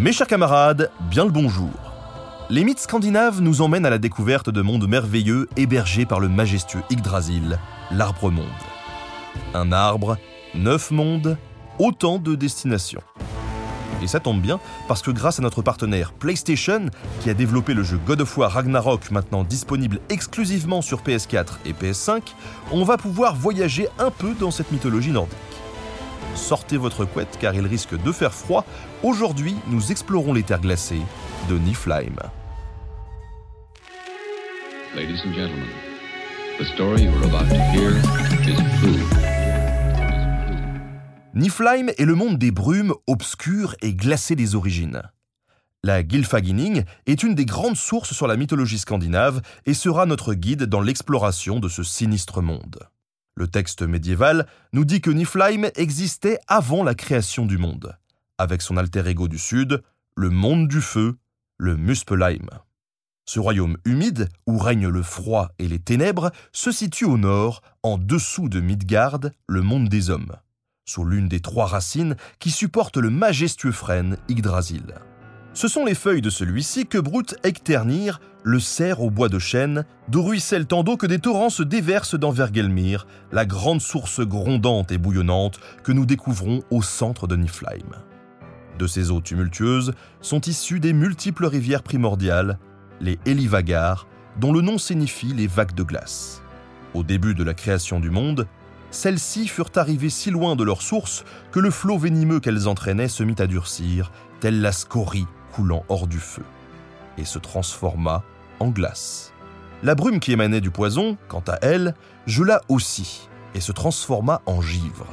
Mes chers camarades, bien le bonjour. Les mythes scandinaves nous emmènent à la découverte de mondes merveilleux hébergés par le majestueux Yggdrasil, l'arbre-monde. Un arbre, neuf mondes, autant de destinations. Et ça tombe bien parce que grâce à notre partenaire PlayStation, qui a développé le jeu God of War Ragnarok maintenant disponible exclusivement sur PS4 et PS5, on va pouvoir voyager un peu dans cette mythologie nordique. Sortez votre couette car il risque de faire froid. Aujourd'hui, nous explorons les terres glacées de Niflheim. Ladies and gentlemen, the story you are about to hear is true. Niflheim est le monde des brumes obscures et glacées des origines. La Gylfaginning est une des grandes sources sur la mythologie scandinave et sera notre guide dans l'exploration de ce sinistre monde. Le texte médiéval nous dit que Niflheim existait avant la création du monde, avec son alter ego du sud, le monde du feu, le Muspelheim. Ce royaume humide, où règne le froid et les ténèbres, se situe au nord, en dessous de Midgard, le monde des hommes, sous l'une des trois racines qui supportent le majestueux frêne Yggdrasil. Ce sont les feuilles de celui-ci que Brut Ekternir, le cerf au bois de chêne, d'où ruisselle tant d'eau que des torrents se déversent dans Vergelmir, la grande source grondante et bouillonnante que nous découvrons au centre de Niflheim. De ces eaux tumultueuses sont issues des multiples rivières primordiales, les Elivagar, dont le nom signifie les vagues de glace. Au début de la création du monde, celles-ci furent arrivées si loin de leur source que le flot venimeux qu'elles entraînaient se mit à durcir, telle la scorie coulant hors du feu, et se transforma en glace. La brume qui émanait du poison, quant à elle, gela aussi, et se transforma en givre.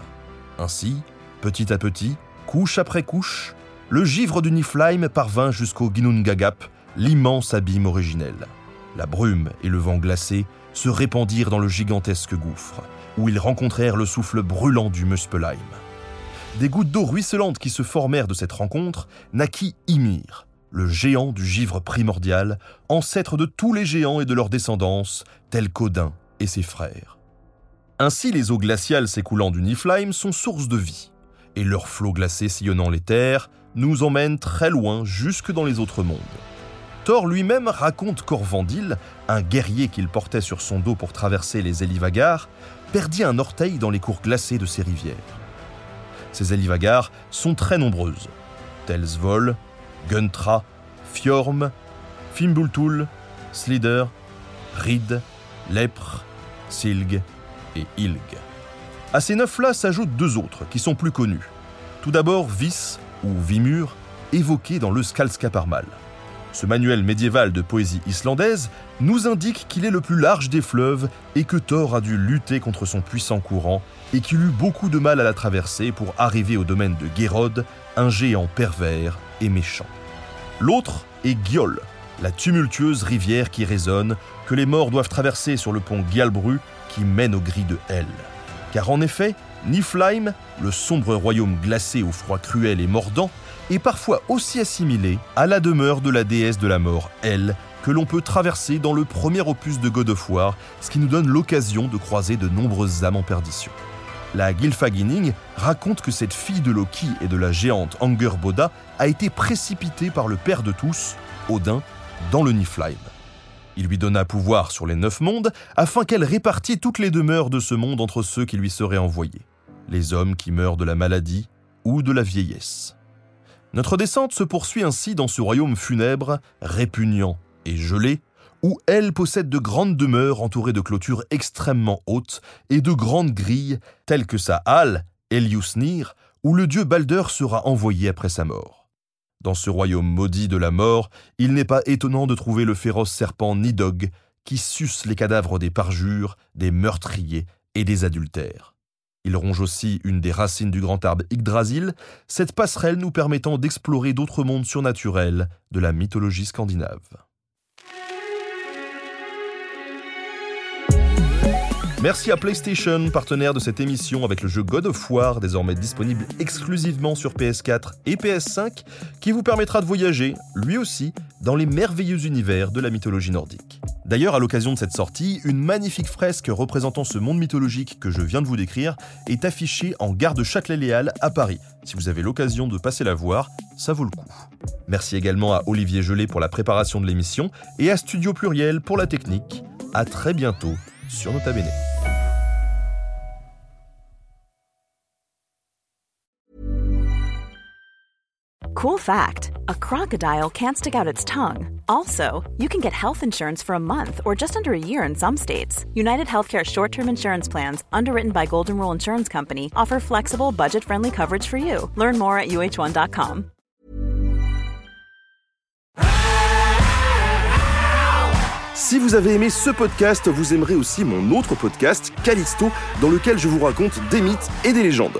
Ainsi, petit à petit, couche après couche, le givre du Niflheim parvint jusqu'au Ginnungagap, l'immense abîme originel. La brume et le vent glacé se répandirent dans le gigantesque gouffre, où ils rencontrèrent le souffle brûlant du Muspelheim. Des gouttes d'eau ruisselantes qui se formèrent de cette rencontre naquit Ymir, le géant du givre primordial, ancêtre de tous les géants et de leur descendance, tels qu'Odin et ses frères. Ainsi, les eaux glaciales s'écoulant du Niflheim sont source de vie, et leurs flots glacés sillonnant les terres nous emmènent très loin jusque dans les autres mondes. Thor lui-même raconte qu'Orvandil, un guerrier qu'il portait sur son dos pour traverser les Elivagar, perdit un orteil dans les cours glacés de ces rivières. Ces Elivagar sont très nombreuses. Telsvol, Guntra, Fjorm, Fimbultul, Slider, Rid, Lepre, Silg et Ilg. À ces neuf-là s'ajoutent deux autres qui sont plus connus. Tout d'abord Vis ou Vimur, évoqué dans le Skalskaparmal. Ce manuel médiéval de poésie islandaise nous indique qu'il est le plus large des fleuves et que Thor a dû lutter contre son puissant courant et qu'il eut beaucoup de mal à la traverser pour arriver au domaine de Gérod, un géant pervers et méchant. L'autre est Giol, la tumultueuse rivière qui résonne, que les morts doivent traverser sur le pont Gialbru qui mène au gris de Hel. Car en effet, Niflheim, le sombre royaume glacé au froid cruel et mordant, est parfois aussi assimilé à la demeure de la déesse de la mort, Elle, que l'on peut traverser dans le premier opus de God of War, ce qui nous donne l'occasion de croiser de nombreuses âmes en perdition. La Gylfaginning raconte que cette fille de Loki et de la géante Angerboda a été précipitée par le père de tous, Odin, dans le Niflheim. Il lui donna pouvoir sur les neuf mondes afin qu'elle répartît toutes les demeures de ce monde entre ceux qui lui seraient envoyés, les hommes qui meurent de la maladie ou de la vieillesse. Notre descente se poursuit ainsi dans ce royaume funèbre, répugnant et gelé, où elle possède de grandes demeures entourées de clôtures extrêmement hautes et de grandes grilles, telles que sa halle, Eliusnir, où le dieu Balder sera envoyé après sa mort. Dans ce royaume maudit de la mort, il n'est pas étonnant de trouver le féroce serpent Nidog, qui suce les cadavres des parjures, des meurtriers et des adultères. Il ronge aussi une des racines du grand arbre Yggdrasil, cette passerelle nous permettant d'explorer d'autres mondes surnaturels de la mythologie scandinave. Merci à PlayStation, partenaire de cette émission avec le jeu God of War, désormais disponible exclusivement sur PS4 et PS5, qui vous permettra de voyager, lui aussi, dans les merveilleux univers de la mythologie nordique. D'ailleurs, à l'occasion de cette sortie, une magnifique fresque représentant ce monde mythologique que je viens de vous décrire est affichée en gare de Châtelet-Léal à Paris. Si vous avez l'occasion de passer la voir, ça vaut le coup. Merci également à Olivier Gelé pour la préparation de l'émission et à Studio Pluriel pour la technique. À très bientôt sur Nota Bene. Cool fact a crocodile can't stick out its tongue. Also, you can get health insurance for a month or just under a year in some states. United Healthcare short term insurance plans, underwritten by Golden Rule Insurance Company, offer flexible, budget friendly coverage for you. Learn more at uh1.com. Si vous avez aimé ce podcast, vous aimerez aussi mon autre podcast, Callisto, dans lequel je vous raconte des mythes et des légendes.